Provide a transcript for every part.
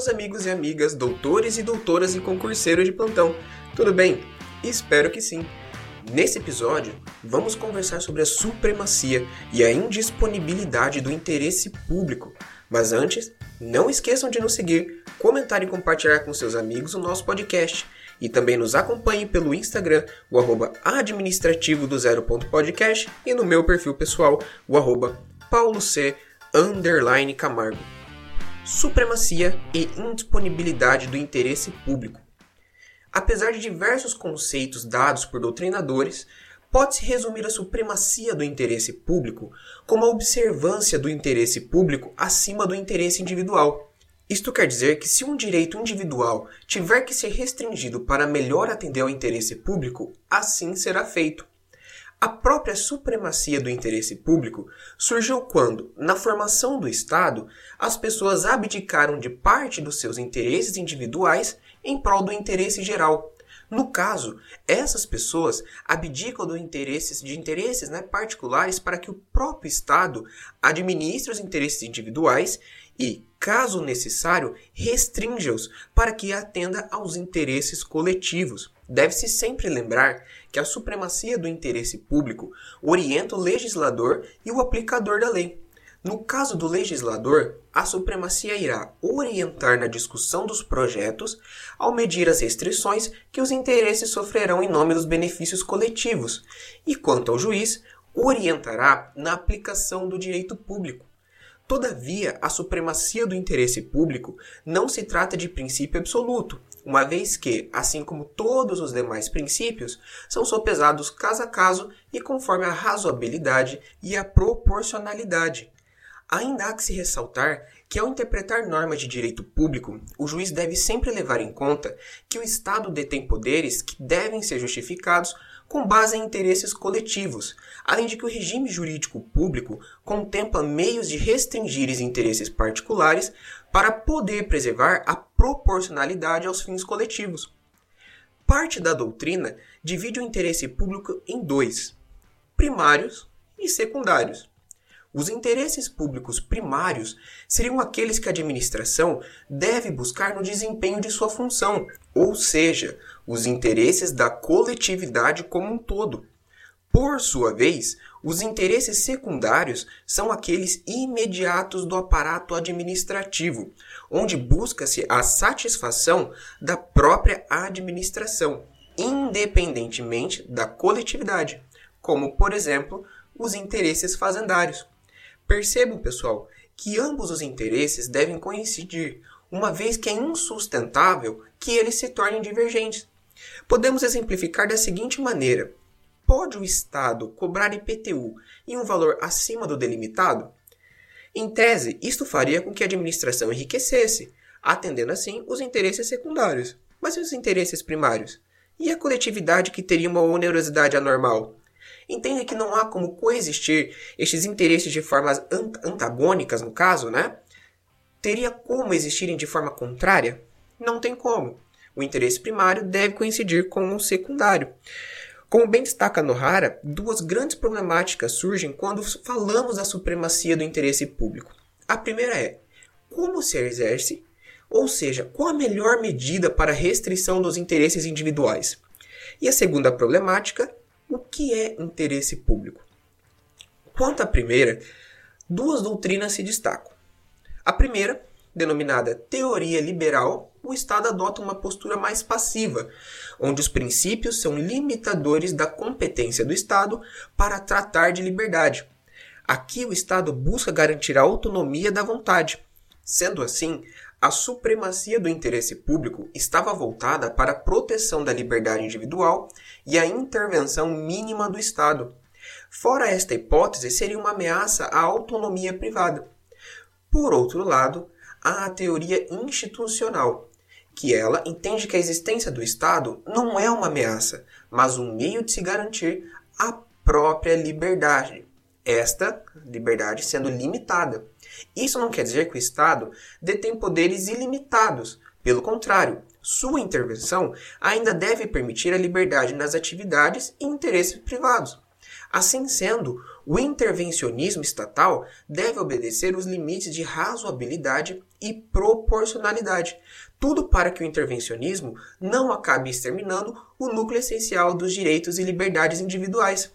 meus amigos e amigas, doutores e doutoras e concurseiros de plantão. Tudo bem? Espero que sim. Nesse episódio, vamos conversar sobre a supremacia e a indisponibilidade do interesse público. Mas antes, não esqueçam de nos seguir, comentar e compartilhar com seus amigos o nosso podcast. E também nos acompanhem pelo Instagram, o arroba administrativo do zero ponto podcast e no meu perfil pessoal, o arroba paulo c underline camargo supremacia e indisponibilidade do interesse público. Apesar de diversos conceitos dados por doutrinadores, pode-se resumir a supremacia do interesse público como a observância do interesse público acima do interesse individual. Isto quer dizer que se um direito individual tiver que ser restringido para melhor atender ao interesse público, assim será feito. A própria supremacia do interesse público surgiu quando, na formação do Estado, as pessoas abdicaram de parte dos seus interesses individuais em prol do interesse geral. No caso, essas pessoas abdicam do interesses, de interesses né, particulares para que o próprio Estado administre os interesses individuais e, caso necessário, restrinja-os para que atenda aos interesses coletivos. Deve-se sempre lembrar que a supremacia do interesse público orienta o legislador e o aplicador da lei. No caso do legislador, a supremacia irá orientar na discussão dos projetos ao medir as restrições que os interesses sofrerão em nome dos benefícios coletivos, e quanto ao juiz, orientará na aplicação do direito público. Todavia, a supremacia do interesse público não se trata de princípio absoluto, uma vez que, assim como todos os demais princípios, são sopesados caso a caso e conforme a razoabilidade e a proporcionalidade. Ainda há que se ressaltar que, ao interpretar normas de direito público, o juiz deve sempre levar em conta que o Estado detém poderes que devem ser justificados com base em interesses coletivos, além de que o regime jurídico público contempla meios de restringir os interesses particulares para poder preservar a proporcionalidade aos fins coletivos. Parte da doutrina divide o interesse público em dois: primários e secundários. Os interesses públicos primários seriam aqueles que a administração deve buscar no desempenho de sua função, ou seja, os interesses da coletividade como um todo. Por sua vez, os interesses secundários são aqueles imediatos do aparato administrativo, onde busca-se a satisfação da própria administração, independentemente da coletividade, como, por exemplo, os interesses fazendários. Percebam, pessoal, que ambos os interesses devem coincidir, uma vez que é insustentável que eles se tornem divergentes. Podemos exemplificar da seguinte maneira: pode o Estado cobrar IPTU em um valor acima do delimitado? Em tese, isto faria com que a administração enriquecesse, atendendo assim os interesses secundários. Mas e os interesses primários? E a coletividade que teria uma onerosidade anormal? Entende que não há como coexistir estes interesses de formas antagônicas, no caso, né? Teria como existirem de forma contrária? Não tem como o interesse primário deve coincidir com o secundário. Como bem destaca Nohara, duas grandes problemáticas surgem quando falamos da supremacia do interesse público. A primeira é como se exerce, ou seja, qual a melhor medida para a restrição dos interesses individuais. E a segunda problemática, o que é interesse público? Quanto à primeira, duas doutrinas se destacam. A primeira, denominada teoria liberal, o Estado adota uma postura mais passiva, onde os princípios são limitadores da competência do Estado para tratar de liberdade. Aqui o Estado busca garantir a autonomia da vontade. Sendo assim, a supremacia do interesse público estava voltada para a proteção da liberdade individual e a intervenção mínima do Estado. Fora esta hipótese, seria uma ameaça à autonomia privada. Por outro lado, há a teoria institucional, que ela entende que a existência do Estado não é uma ameaça, mas um meio de se garantir a própria liberdade. Esta liberdade sendo limitada. Isso não quer dizer que o Estado detém poderes ilimitados. Pelo contrário, sua intervenção ainda deve permitir a liberdade nas atividades e interesses privados. Assim sendo, o intervencionismo estatal deve obedecer os limites de razoabilidade e proporcionalidade, tudo para que o intervencionismo não acabe exterminando o núcleo essencial dos direitos e liberdades individuais.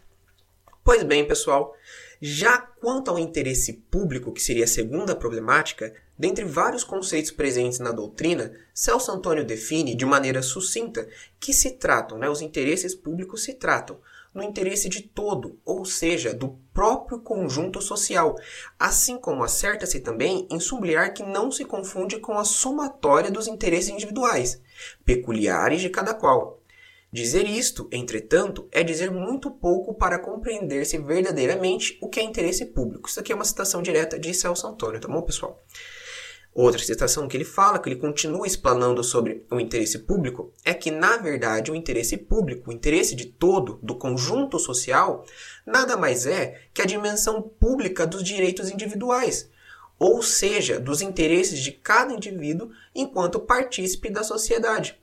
Pois bem, pessoal, já quanto ao interesse público, que seria a segunda problemática, dentre vários conceitos presentes na doutrina, Celso Antônio define de maneira sucinta que se tratam, né, os interesses públicos se tratam no interesse de todo, ou seja, do próprio conjunto social, assim como acerta-se também em sublinhar que não se confunde com a somatória dos interesses individuais, peculiares de cada qual. Dizer isto, entretanto, é dizer muito pouco para compreender-se verdadeiramente o que é interesse público. Isso aqui é uma citação direta de Celso Antônio, tá bom, pessoal? Outra citação que ele fala, que ele continua explanando sobre o interesse público, é que, na verdade, o interesse público, o interesse de todo, do conjunto social, nada mais é que a dimensão pública dos direitos individuais, ou seja, dos interesses de cada indivíduo enquanto partícipe da sociedade.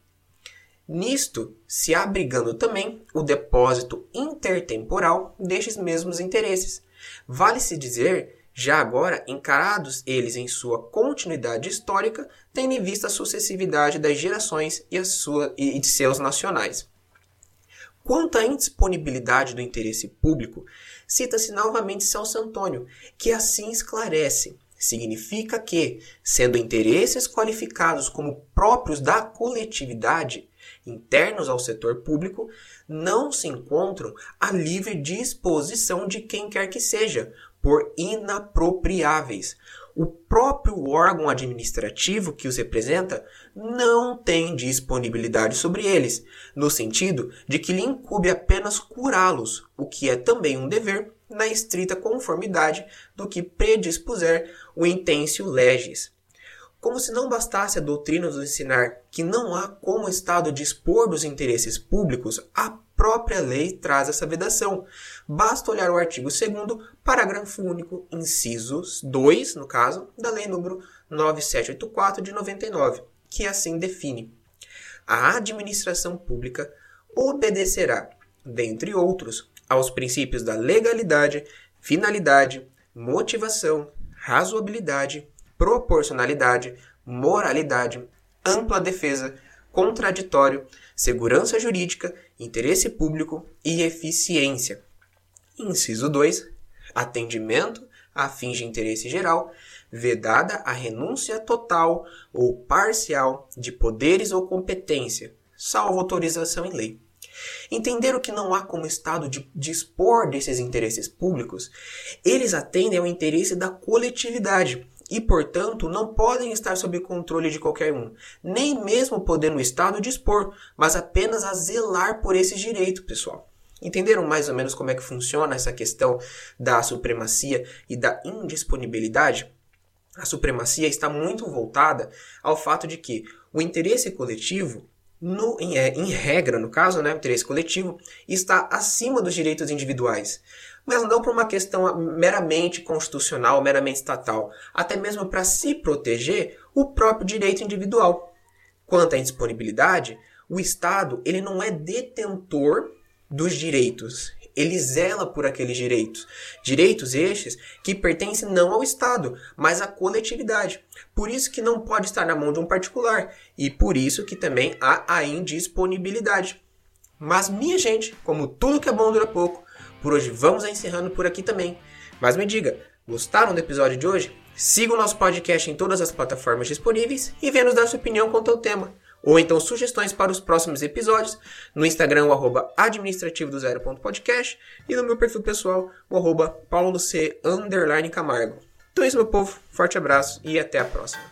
Nisto se abrigando também o depósito intertemporal destes mesmos interesses. Vale-se dizer, já agora, encarados eles em sua continuidade histórica, tendo em vista a sucessividade das gerações e, sua, e de seus nacionais. Quanto à indisponibilidade do interesse público, cita-se novamente Celso Antônio, que assim esclarece. Significa que, sendo interesses qualificados como próprios da coletividade, internos ao setor público não se encontram à livre disposição de quem quer que seja, por inapropriáveis. O próprio órgão administrativo que os representa não tem disponibilidade sobre eles, no sentido de que lhe incube apenas curá-los, o que é também um dever na estrita conformidade do que predispuser o intensio legis. Como se não bastasse a doutrina nos ensinar que não há como o Estado dispor dos interesses públicos, a própria lei traz essa vedação. Basta olhar o artigo 2 parágrafo único, incisos 2, no caso, da Lei número 9784 de 99, que assim define: a administração pública obedecerá, dentre outros, aos princípios da legalidade, finalidade, motivação, razoabilidade, proporcionalidade, moralidade, ampla defesa, contraditório, segurança jurídica, interesse público e eficiência. Inciso 2. Atendimento a fins de interesse geral, vedada a renúncia total ou parcial de poderes ou competência, salvo autorização em lei. Entender o que não há como Estado de dispor desses interesses públicos, eles atendem ao interesse da coletividade, e, portanto, não podem estar sob controle de qualquer um, nem mesmo podendo o Estado dispor, mas apenas a zelar por esse direito, pessoal. Entenderam mais ou menos como é que funciona essa questão da supremacia e da indisponibilidade? A supremacia está muito voltada ao fato de que o interesse coletivo, no, em, é, em regra, no caso, né, o interesse coletivo, está acima dos direitos individuais mas não por uma questão meramente constitucional, meramente estatal, até mesmo para se proteger o próprio direito individual. Quanto à indisponibilidade, o Estado ele não é detentor dos direitos, ele zela por aqueles direitos. Direitos estes que pertencem não ao Estado, mas à coletividade. Por isso que não pode estar na mão de um particular e por isso que também há a indisponibilidade. Mas minha gente, como tudo que é bom dura pouco, por hoje vamos encerrando por aqui também. Mas me diga, gostaram do episódio de hoje? Siga o nosso podcast em todas as plataformas disponíveis e venha nos dar sua opinião quanto ao tema. Ou então sugestões para os próximos episódios no Instagram, o arroba administrativo do e no meu perfil pessoal, o arroba pauloc, underline Camargo. Então é isso, meu povo. Forte abraço e até a próxima.